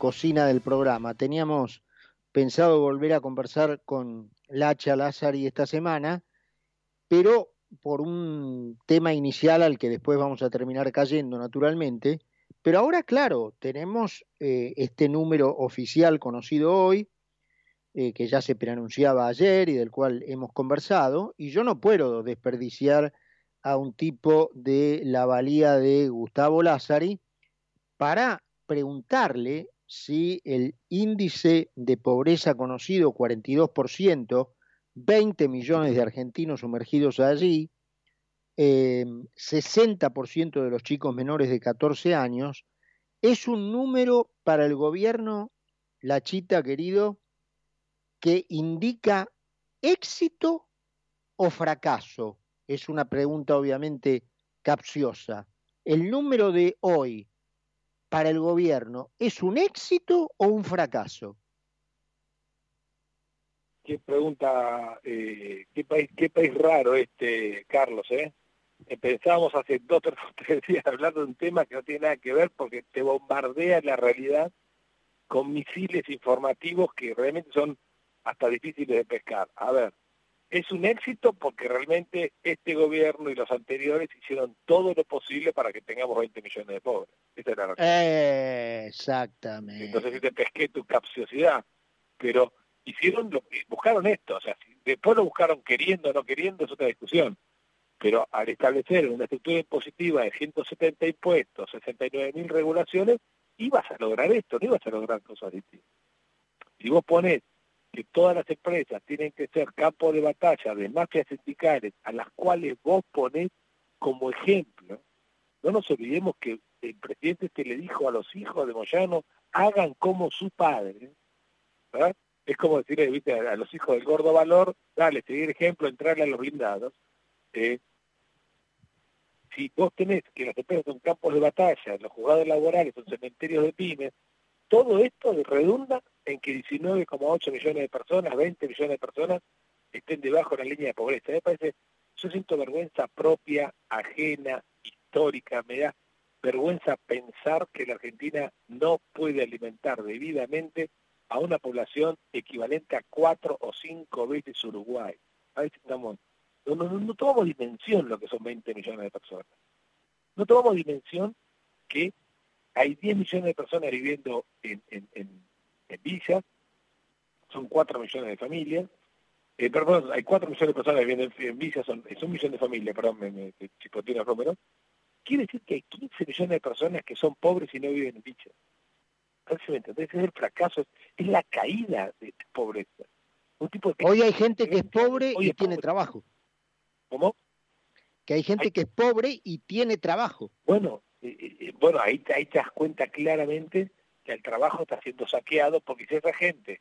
cocina del programa. Teníamos pensado volver a conversar con Lacha Lázari esta semana, pero por un tema inicial al que después vamos a terminar cayendo naturalmente. Pero ahora, claro, tenemos eh, este número oficial conocido hoy, eh, que ya se preanunciaba ayer y del cual hemos conversado, y yo no puedo desperdiciar a un tipo de la valía de Gustavo Lázari para preguntarle si el índice de pobreza conocido, 42%, 20 millones de argentinos sumergidos allí, 60% eh, de los chicos menores de 14 años, es un número para el gobierno, la chita querido, que indica éxito o fracaso. Es una pregunta obviamente capciosa. ¿El número de hoy para el gobierno es un éxito o un fracaso? Qué pregunta, eh, qué, país, qué país raro este, Carlos, ¿eh? Pensábamos hace dos o tres días hablando de un tema que no tiene nada que ver porque te bombardea la realidad con misiles informativos que realmente son hasta difíciles de pescar. A ver, es un éxito porque realmente este gobierno y los anteriores hicieron todo lo posible para que tengamos 20 millones de pobres. Esa era la Exactamente. Entonces te pesqué tu capciosidad, pero hicieron lo buscaron esto, o sea, después lo buscaron queriendo o no queriendo es otra discusión, pero al establecer una estructura impositiva de 170 impuestos, 69 mil regulaciones, ibas a lograr esto, no ibas a lograr cosas distintas. Si vos pones que todas las empresas tienen que ser campo de batalla de mafias sindicales a las cuales vos ponés como ejemplo, no nos olvidemos que el presidente este le dijo a los hijos de Moyano, hagan como su padre, es como decirle a los hijos del gordo valor, dale, seguir ejemplo, entrarle a los blindados. Eh, si vos tenés que las empresas son campos de batalla, los juzgados laborales son cementerios de pymes, todo esto redunda en que 19,8 millones de personas, 20 millones de personas estén debajo de la línea de pobreza. Me parece, yo siento vergüenza propia, ajena, histórica, me da vergüenza pensar que la Argentina no puede alimentar debidamente a una población equivalente a cuatro o cinco veces Uruguay. A veces estamos, no, no, tomamos dimensión lo que son 20 millones de personas. No tomamos dimensión que hay 10 millones de personas viviendo en, en, en, villas, son 4 millones de familias, eh, perdón, hay 4 millones de personas viviendo en, villas, son, es un millón de familias, perdón, me, me chipoteé los números, quiere decir que hay 15 millones de personas que son pobres y no viven en villas. Entonces es el fracaso, es la caída de pobreza. Hoy hay gente que es pobre y tiene trabajo. ¿Cómo? Que hay gente que es pobre y tiene trabajo. Bueno, eh, eh, bueno ahí, ahí te das cuenta claramente que el trabajo está siendo saqueado porque si esa gente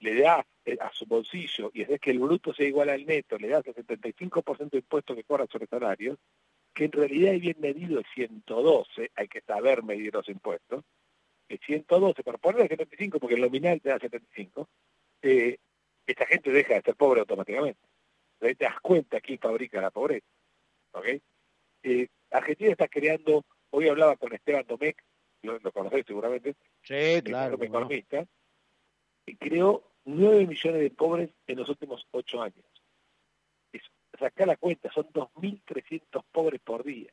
le da a su bolsillo y es que el bruto sea igual al neto, le das el 75% de impuestos que cobra sobre salarios, que en realidad es bien medido es 112, hay que saber medir los impuestos, 112, para ponerle 75 porque el nominal te da 75, eh, esta gente deja de ser pobre automáticamente. Te das cuenta quién fabrica la pobreza. ¿okay? Eh, Argentina está creando, hoy hablaba con Esteban Domecq, lo, lo seguramente, sí, claro, economista, y creó 9 millones de pobres en los últimos 8 años. Es, sacá la cuenta, son 2.300 pobres por día.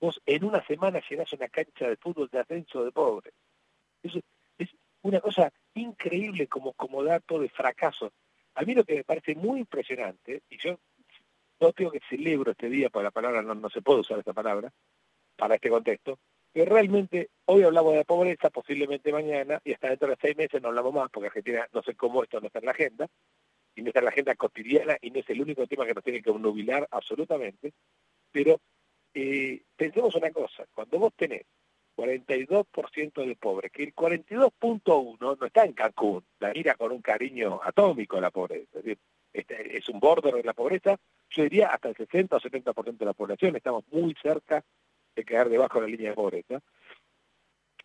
Vos en una semana llegás a una cancha de fútbol de ascenso de pobres. Eso es una cosa increíble como, como dato de fracaso. A mí lo que me parece muy impresionante, y yo no tengo que celebro este día, porque la palabra no, no se puede usar esta palabra, para este contexto, que realmente hoy hablamos de la pobreza, posiblemente mañana, y hasta dentro de seis meses no hablamos más, porque Argentina no sé cómo esto no está en la agenda, y no está en la agenda cotidiana, y no es el único tema que nos tiene que nubilar absolutamente, pero eh, pensemos una cosa, cuando vos tenés 42% de pobres, que el 42.1 no está en Cancún, la mira con un cariño atómico a la pobreza, es decir, este, es un border de la pobreza, yo diría hasta el 60 o 70% de la población, estamos muy cerca de quedar debajo de la línea de pobreza,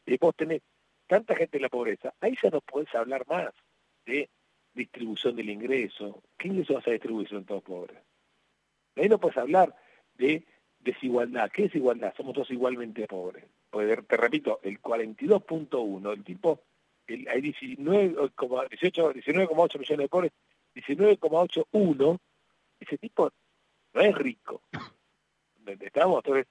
y vos tenés tanta gente en la pobreza, ahí ya no podés hablar más de distribución del ingreso, ¿qué ingreso vas a distribuir si son todos pobres? Ahí no puedes hablar de desigualdad. ¿Qué igualdad? Somos todos igualmente pobres. Porque, te repito, el 42.1, el tipo hay 19,8 19, millones de pobres, 19,81, ese tipo no es rico. ¿Estamos? Entonces,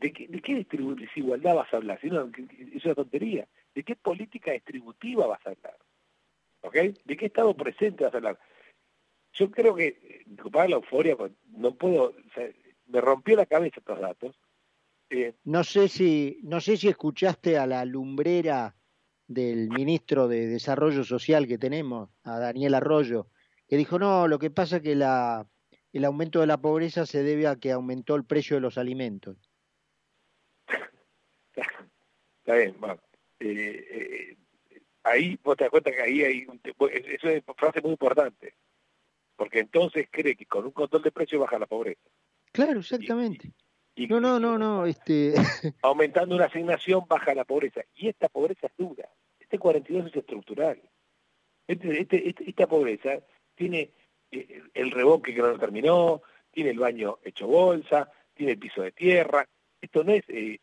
¿de qué, de qué desigualdad vas a hablar? Si no, es una tontería. ¿De qué política distributiva vas a hablar? ¿Ok? ¿De qué estado presente vas a hablar? Yo creo que, disculpad la euforia, no puedo, me rompió la cabeza estos datos. Eh, no sé si, no sé si escuchaste a la lumbrera del ministro de Desarrollo Social que tenemos, a Daniel Arroyo, que dijo, no, lo que pasa es que la, el aumento de la pobreza se debe a que aumentó el precio de los alimentos. Está bien, bueno. Eh, eh, ahí vos te das cuenta que ahí hay un, eso es una frase muy importante porque entonces cree que con un control de precios baja la pobreza. Claro, exactamente. no, no, no, no, este... Aumentando una asignación baja la pobreza. Y esta pobreza es dura. Este 42 es estructural. Este, este, este, esta pobreza tiene eh, el reboque que no terminó, tiene el baño hecho bolsa, tiene el piso de tierra. Esto no es... Eh,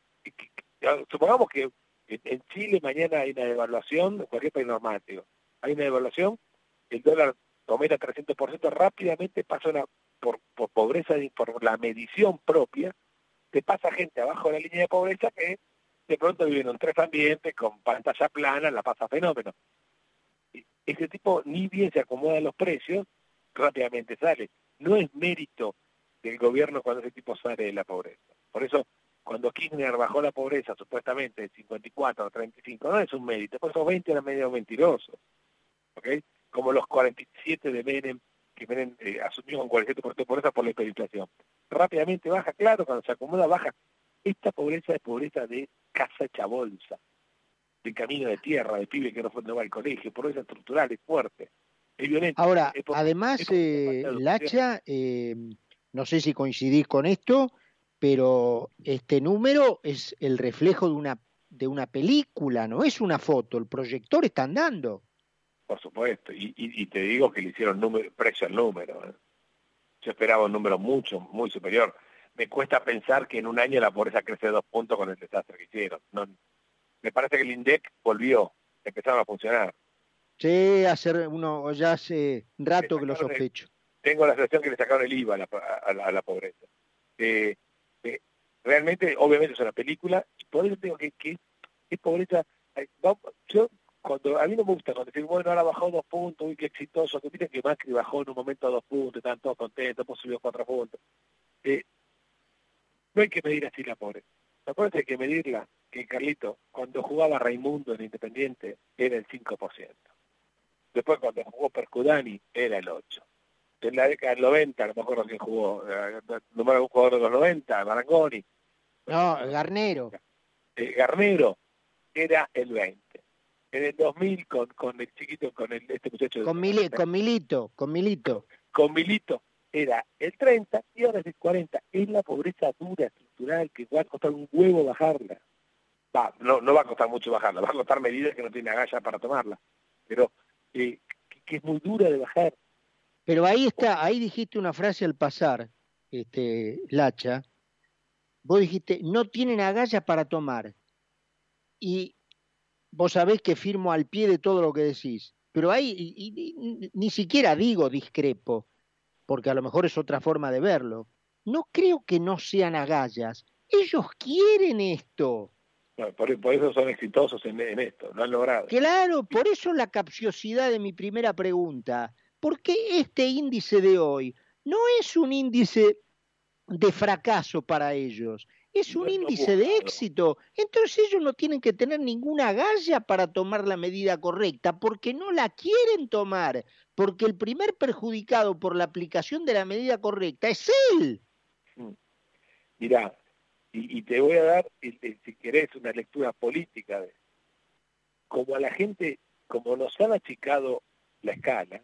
supongamos que en Chile mañana hay una devaluación, cualquier país normático, hay una devaluación, el dólar aumenta 300%, rápidamente pasa una, por, por pobreza, por la medición propia, te pasa gente abajo de la línea de pobreza que de pronto viven en tres ambientes, con pantalla plana, la pasa fenómeno. Ese tipo ni bien se acomoda los precios, rápidamente sale. No es mérito del gobierno cuando ese tipo sale de la pobreza. Por eso, cuando Kirchner bajó la pobreza supuestamente de 54 a 35, no es un mérito, por esos 20 eran medio mentirosos. ¿ok?, como los 47 de Menem, que Menem eh, asumió con 47% de pobreza por la hiperinflación. Rápidamente baja, claro, cuando se acomoda baja. Esta pobreza es pobreza de casa hecha bolsa, de camino de tierra, de pibe que no fue al colegio, pobreza estructural, es fuerte, es violenta. Ahora, además, eh, Lacha, eh, no sé si coincidís con esto, pero este número es el reflejo de una de una película, no es una foto, el proyector está andando por supuesto, y, te digo que le hicieron número, precio al número. ¿eh? Yo esperaba un número mucho, muy superior. Me cuesta pensar que en un año la pobreza crece dos puntos con el desastre que hicieron. No, me parece que el INDEC volvió, empezaron a funcionar. Sí, hace uno, ya hace rato que lo sospecho. tengo la sensación que le sacaron el IVA a la, pobreza. Eh, eh, realmente, obviamente es una película, y por eso tengo que, que es pobreza. Yo cuando a mí no me gusta cuando dicen, bueno, ahora bajó dos puntos, uy, qué exitoso, que miren que Macri bajó en un momento dos puntos, están todos contentos, pues subió cuatro puntos. Eh, no hay que medir así la pobreza. La pobreza hay que medirla, que Carlito, cuando jugaba Raimundo en Independiente, era el 5%. Después cuando jugó Percudani, era el 8%. En la década del 90, a lo mejor quién jugó, eh, de un jugador de los 90, Marangoni. No, Garnero. Eh, Garnero era el 20 en el 2000 con, con el chiquito, con el, este muchacho. Con, con Milito, con Milito. Con Milito era el 30 y ahora es el 40. Es la pobreza dura, estructural, que va a costar un huevo bajarla. Va, no, no va a costar mucho bajarla, va a costar medidas que no tiene agallas para tomarla. Pero eh, que, es muy dura de bajar. Pero ahí está, ahí dijiste una frase al pasar, este, Lacha. Vos dijiste, no tienen agallas para tomar. Y vos sabés que firmo al pie de todo lo que decís, pero ahí ni siquiera digo discrepo, porque a lo mejor es otra forma de verlo. No creo que no sean agallas. Ellos quieren esto. por, eso son exitosos en, esto, lo han logrado. Claro, por eso la capciosidad de mi primera pregunta. ¿Por qué este índice de hoy no es un índice de fracaso para ellos? es un índice de éxito. Entonces ellos no tienen que tener ninguna galla para tomar la medida correcta, porque no la quieren tomar, porque el primer perjudicado por la aplicación de la medida correcta es él. Mm. Mirá, y, te voy a dar, si querés, una lectura política de como a la gente, como nos han achicado la escala,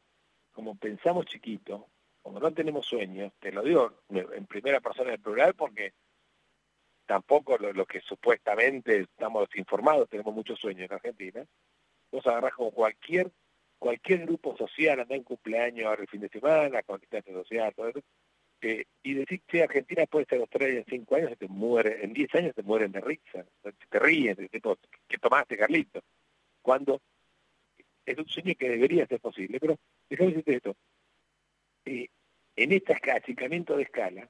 como pensamos chiquito, como no tenemos sueños, te lo digo en primera persona del plural porque tampoco lo, que supuestamente estamos informados, tenemos muchos sueños en Argentina, vos agarrás como cualquier cualquier grupo social, anda en cumpleaños ahora el fin de semana, con distancia social, todo eso, eh, y decir que Argentina puede ser Australia en cinco años, se te muere, en diez años te mueren de risa, te ríen, de, ¿qué tomaste, Carlito? Cuando es un sueño que debería ser posible, pero déjame decirte esto. Eh, en este achicamiento de escala,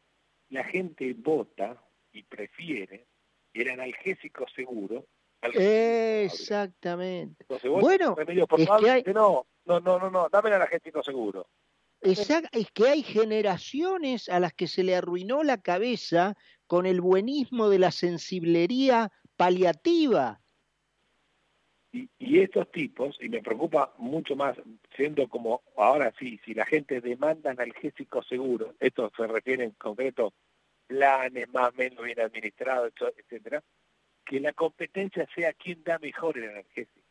la gente vota y prefiere el analgésico seguro. Exactamente. bueno, es que hay... no, no, no, no, no, dame el analgésico seguro. es que hay generaciones a las que se le arruinó la cabeza con el buenismo de la sensiblería paliativa. Y, estos tipos, y me preocupa mucho más, siendo como ahora sí, si la gente demanda analgésicos seguros, esto se refiere en concreto planes más o menos bien administrados, etcétera, que la competencia sea quién da mejor el analgésico.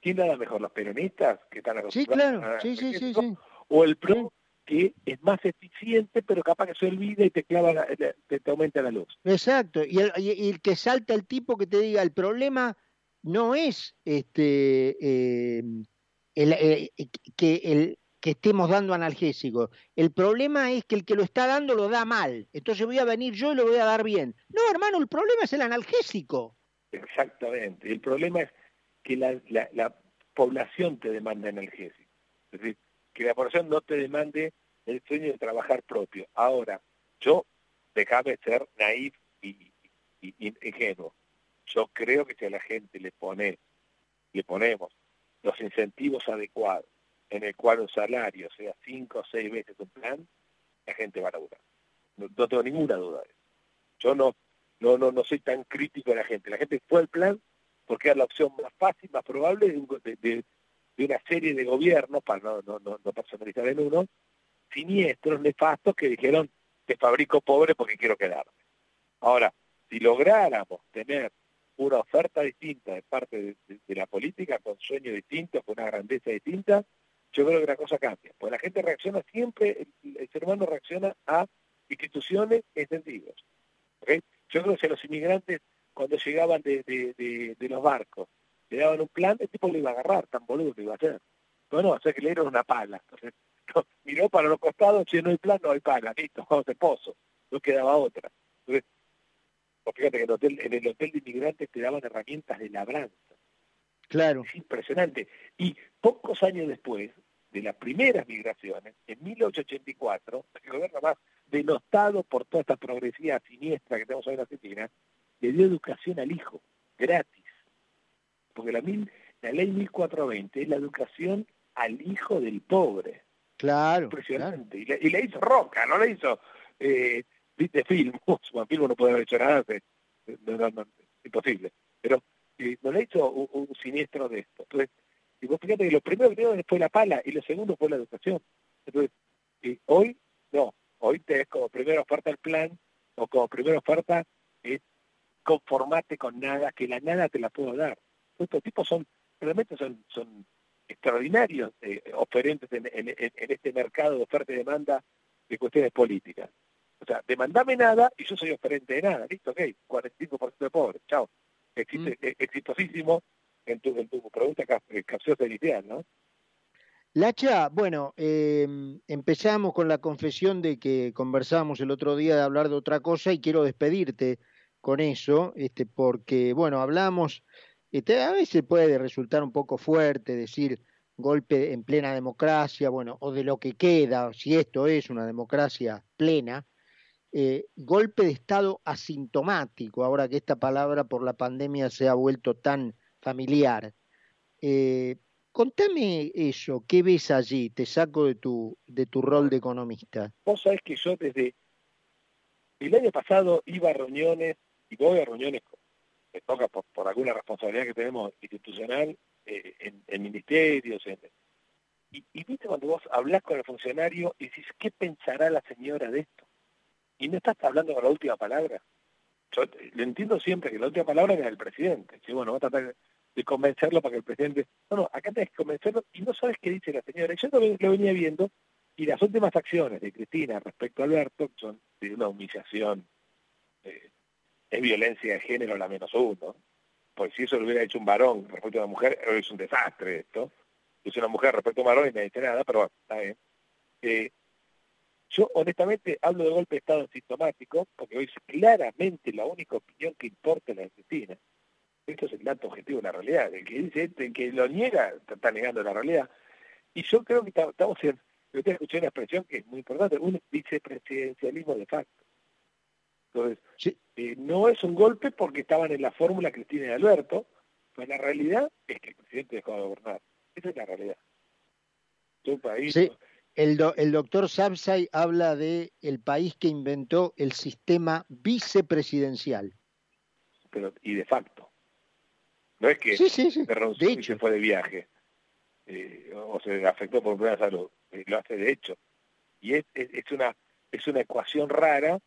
¿Quién la da mejor? ¿Los peronistas que están acostumbrados? Sí, claro, sí, sí, sí, O el PRO que es más eficiente, pero capaz que se olvida y te clava, te, aumenta la luz. Exacto. Y el, y el, que salta el tipo que te diga, el problema no es este eh, el, eh, que el que estemos dando analgésico. El problema es que el que lo está dando lo da mal. Entonces voy a venir yo y lo voy a dar bien. No, hermano, el problema es el analgésico. Exactamente. El problema es que la, la, la población te demanda analgésico. Es decir, que la población no te demande el sueño de trabajar propio. Ahora, yo, déjame ser naif y, ingenuo. Yo creo que si a la gente le pone, le ponemos los incentivos adecuados, en el cual un salario sea cinco o seis veces un plan, la gente va a laburar. No, tengo ninguna duda de eso. Yo no, no, no, no soy tan crítico de la gente. La gente fue al plan porque era la opción más fácil, más probable de, de una serie de gobiernos, para no, no, no, no personalizar en uno, siniestros, nefastos, que dijeron, te fabrico pobre porque quiero quedarme. Ahora, si lográramos tener una oferta distinta de parte de, la política, con sueños distintos, con una grandeza distinta, yo creo que la cosa cambia. Pues la gente reacciona siempre, el, ser humano reacciona a instituciones e incentivos. Yo creo que si los inmigrantes, cuando llegaban de, de los barcos, le daban un plan, el tipo lo iba a agarrar, tan boludo que iba a hacer. Bueno, o sea que le dieron una pala. Entonces, miró para los costados, si no hay plan, no hay pala, listo, vamos de pozo. No quedaba otra. Entonces, fíjate que en el, hotel, en el hotel de inmigrantes te daban herramientas de labranza. Claro. Es impresionante. Y pocos años después de las primeras migraciones, en 1884, el gobierno más denostado por toda esta progresividad siniestra que tenemos hoy en Argentina, le dio educación al hijo, gratis porque la, mil, la ley 1420 es la educación al hijo del pobre. Claro. Impresionante. Y, le, hizo Roca, no le hizo, eh, viste, film. Juan Film no puede haber hecho nada, imposible. Pero eh, no le hizo un, siniestro de esto. Entonces, y vos fíjate que lo primero que fue la pala y lo segundo fue la educación. Entonces, eh, hoy, no, hoy te es como primera oferta el plan o como primera oferta es conformate con nada, que la nada te la puedo dar estos tipos son, realmente son, extraordinarios eh, oferentes en, este mercado de oferta y demanda de cuestiones políticas. O sea, demandame nada y yo soy oferente de nada. Listo, ok, 45% de pobres, chao. Existe, mm. e, exitosísimo en tu, en tu pregunta eh, capciosa inicial, ¿no? Lacha, bueno, eh, empezamos con la confesión de que conversamos el otro día de hablar de otra cosa y quiero despedirte con eso, este, porque, bueno, hablamos este, a veces puede resultar un poco fuerte decir golpe en plena democracia, bueno, o de lo que queda, si esto es una democracia plena, eh, golpe de Estado asintomático, ahora que esta palabra por la pandemia se ha vuelto tan familiar. Eh, contame eso, ¿qué ves allí? Te saco de tu, de tu rol de economista. Vos sabés que yo desde el año pasado iba a reuniones y voy a reuniones me toca por, alguna responsabilidad que tenemos institucional eh, en, ministerios. y, viste cuando vos hablas con el funcionario y dices, ¿qué pensará la señora de esto? Y no estás hablando con la última palabra. Yo lo entiendo siempre que la última palabra es del presidente. Sí, bueno, voy a tratar de convencerlo para que el presidente... No, no, acá tenés que convencerlo y no sabes qué dice la señora. Yo lo, venía viendo y las últimas acciones de Cristina respecto a Alberto son de una humillación es violencia de género la menos uno. Pues si eso lo hubiera hecho un varón respecto a una mujer, es un desastre esto. Es una mujer respecto a un varón y no dice nada, pero bueno, está bien. Eh, yo honestamente hablo de golpe de Estado sintomático porque hoy es claramente la única opinión que importa en la Argentina. Esto es el dato objetivo de la realidad. El que dice, el que lo niega, está negando la realidad. Y yo creo que estamos en, yo te escuché una expresión que es muy importante, un vicepresidencialismo de facto. Entonces, eh, no es un golpe porque estaban en la fórmula Cristina y Alberto, pero la realidad es que el presidente dejó de gobernar. Esa es la realidad. sí. El, el doctor Sabsay habla de el país que inventó el sistema vicepresidencial. Pero, y de facto. No es que sí, sí, sí. de hecho. se fue de viaje eh, o se afectó por problema de salud. Eh, lo hace de hecho. Y es, es, una, es una ecuación rara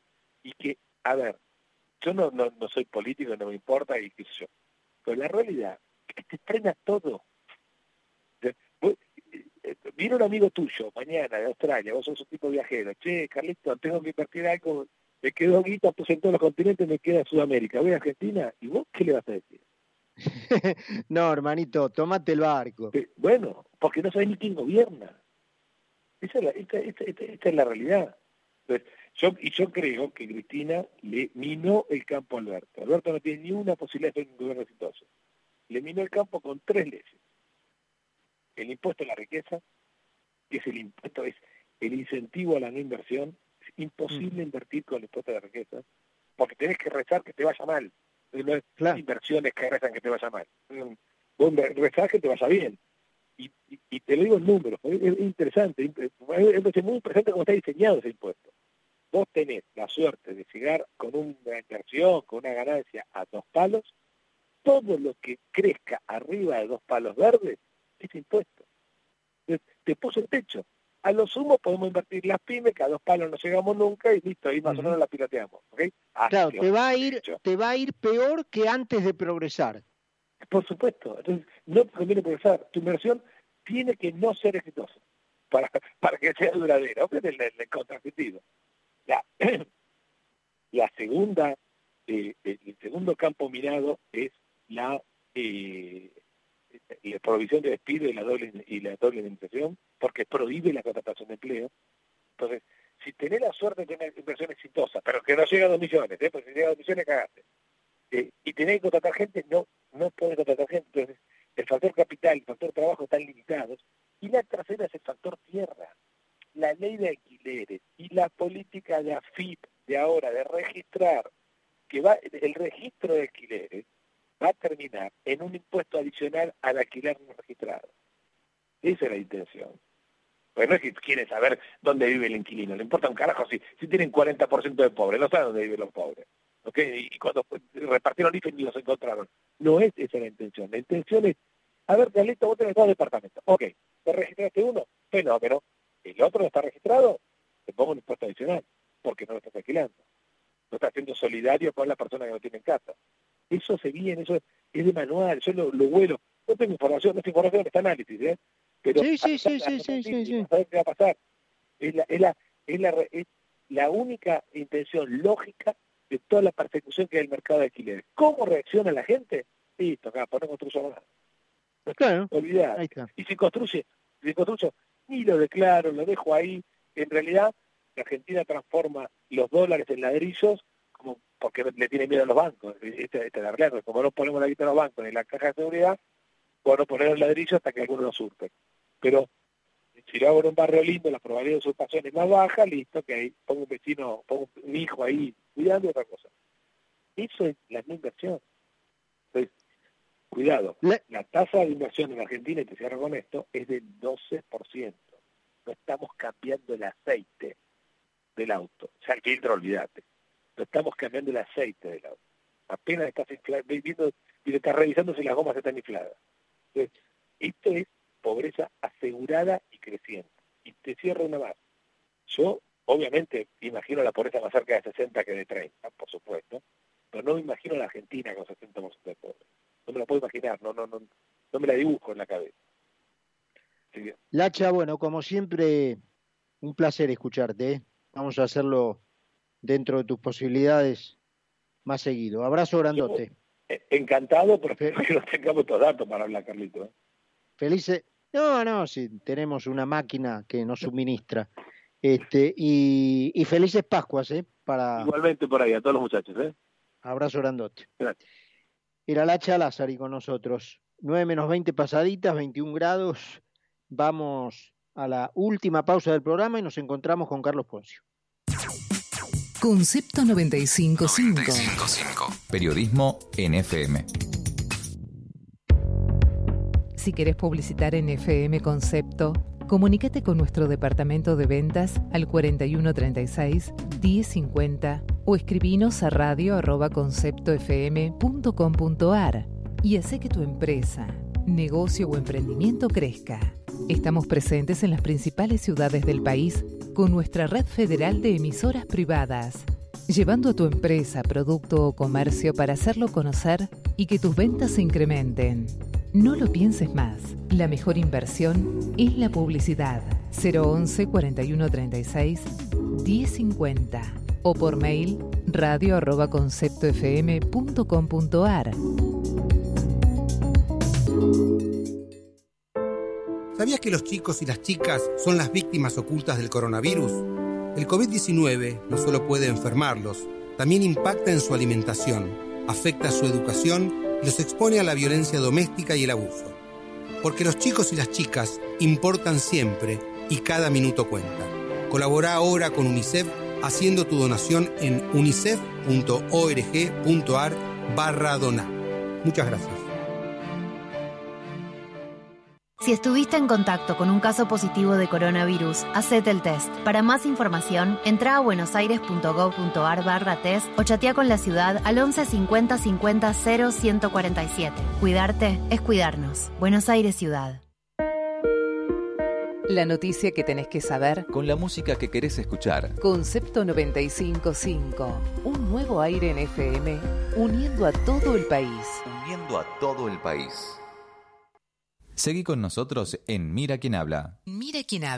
y que, a ver, yo no, no, no soy político, no me importa y qué sé yo. Pero la realidad es que te frena todo. Viene un amigo tuyo mañana de Australia, vos sos un tipo viajero, che, Carlito, tengo que invertir algo, me quedo guita, pues en todos los continentes me queda Sudamérica, voy a Argentina, ¿y vos qué le vas a decir? no, hermanito, tomate el barco. Eh, bueno, porque no sabés ni quién gobierna. Esa es la, esta, esta, es la realidad. yo, y yo creo que Cristina le minó el campo a Alberto. Alberto no tiene ni una posibilidad de ser un gobierno exitoso. Le minó el campo con tres leyes el impuesto a la riqueza, que es el impuesto, es el incentivo a la no inversión, es imposible invertir con el impuesto a la riqueza, porque tenés que rezar que te vaya mal. No es inversiones que rezan que te vaya mal. Vos rezás que te vaya bien. Y, te lo digo en números, es, interesante, es, muy presente cómo está diseñado ese impuesto. Vos tenés la suerte de llegar con una inversión, con una ganancia a dos palos, todo lo que crezca arriba de dos palos verdes ese impuesto. Te puso el techo. A lo sumo podemos invertir las pymes, que a dos palos no llegamos nunca y listo, ahí más o menos la piloteamos. claro, te va, a ir, te va a ir peor que antes de progresar. Por supuesto. Entonces, no te conviene progresar. Tu inversión tiene que no ser exitosa para, para que sea duradera. es el, el, La, la segunda, eh, el segundo campo mirado es la eh, la prohibición de despido y la doble y la doble indemnización, porque prohíbe la contratación de empleo. Entonces, si tenés la suerte de tener inversión exitosa, pero que no llega a dos millones, ¿eh? porque si llega a dos millones cagaste, eh, y tenés que contratar gente, no, no podés contratar gente. Entonces, el factor capital, el factor trabajo están limitados. Y la tercera es el factor tierra. La ley de alquileres y la política de AFIP de ahora, de registrar, que va, el registro de alquileres, va a terminar en un impuesto adicional al alquiler no registrado. Esa es la intención. Pues no es que quieren saber dónde vive el inquilino, le importa un carajo si, si tienen 40% de pobres, no saben dónde viven los pobres. ¿okay? Y cuando repartieron IFE ni los encontraron. No es esa la intención. La intención es, a ver, Carlito, vos tenés dos departamentos. Ok, ¿te registraste uno? Pues no, que no. El otro no está registrado, te pongo un impuesto adicional, porque no lo estás alquilando. No estás siendo solidario con la persona que no tiene casa. Eso se viene, eso es de manual, yo lo, lo vuelo. No tengo información, no tengo información, está análisis, ¿eh? Pero sí, sí, sí, sí, sí, sí, sí. qué va a pasar. Es la, es la, es la, es la única intención lógica de toda la persecución que hay el mercado de alquileres. ¿Cómo reacciona la gente? Listo, acá, pues no construyo nada. Claro. Olvidar. Y si construye, si construyo, ni lo declaro, lo dejo ahí. En realidad, Argentina transforma los dólares en ladrillos como porque le tiene miedo a los bancos. Esta, es la realidad, como no ponemos la guita en los bancos en la caja de seguridad, bueno, poner el ladrillo hasta que alguno lo surte. Pero si lo hago en un barrio lindo, la probabilidad de usurpación es más baja, listo, que ahí pongo un vecino, pongo un hijo ahí cuidando y otra cosa. Eso es la inversión. Entonces, cuidado, la tasa de inversión en Argentina, y te cierro con esto, es del 12%. No estamos cambiando el aceite del auto. O sea, el filtro, olvídate estamos cambiando el aceite del auto. Apenas estás viendo y estás revisando si las gomas están infladas. Entonces, esto es pobreza asegurada y creciente. Y te cierro una más. Yo, obviamente, imagino la pobreza más cerca de 60 que de 30, por supuesto, pero no me imagino la Argentina con 60% de pobreza. No me la puedo imaginar, no, no, no, no me la dibujo en la cabeza. Lacha, bueno, como siempre, un placer escucharte. ¿eh? Vamos a hacerlo dentro de tus posibilidades más seguido. Abrazo grandote. Eh, encantado porque no tengamos todos datos para hablar, Carlito. ¿eh? Felices. No, no, sí, tenemos una máquina que nos suministra. Este, y, y felices Pascuas, ¿eh? Para... Igualmente por ahí, a todos los muchachos, ¿eh? Abrazo grandote. Gracias. Era Lacha Lázari con nosotros. 9 menos 20 pasaditas, 21 grados. Vamos a la última pausa del programa y nos encontramos con Carlos Poncio. Concepto 955. Periodismo en FM. Si querés publicitar en FM Concepto, comunícate con nuestro departamento de ventas al 4136 1050 o escribinos a radio@conceptofm.com.ar y hace que tu empresa, negocio o emprendimiento crezca. Estamos presentes en las principales ciudades del país con nuestra red federal de emisoras privadas, llevando a tu empresa, producto o comercio para hacerlo conocer y que tus ventas se incrementen. No lo pienses más. La mejor inversión es la publicidad. 011 4136 1050 o por mail radio arroba conceptofm.com.ar. ¿Sabías que los chicos y las chicas son las víctimas ocultas del coronavirus? El COVID-19 no solo puede enfermarlos, también impacta en su alimentación, afecta su educación y los expone a la violencia doméstica y el abuso. Porque los chicos y las chicas importan siempre y cada minuto cuenta. Colabora ahora con UNICEF haciendo tu donación en unicef.org.ar barra. Muchas gracias. Si estuviste en contacto con un caso positivo de coronavirus, hacete el test. Para más información, entra a buenosaires.gov.ar barra test o chatea con la ciudad al 11 50 50 0 147. Cuidarte es cuidarnos. Buenos Aires Ciudad. La noticia que tenés que saber Con la música que querés escuchar. Concepto 955. Un nuevo aire en FM uniendo a todo el país. Uniendo a todo el país. Seguí con nosotros en Mira quién habla. Mira quién habla.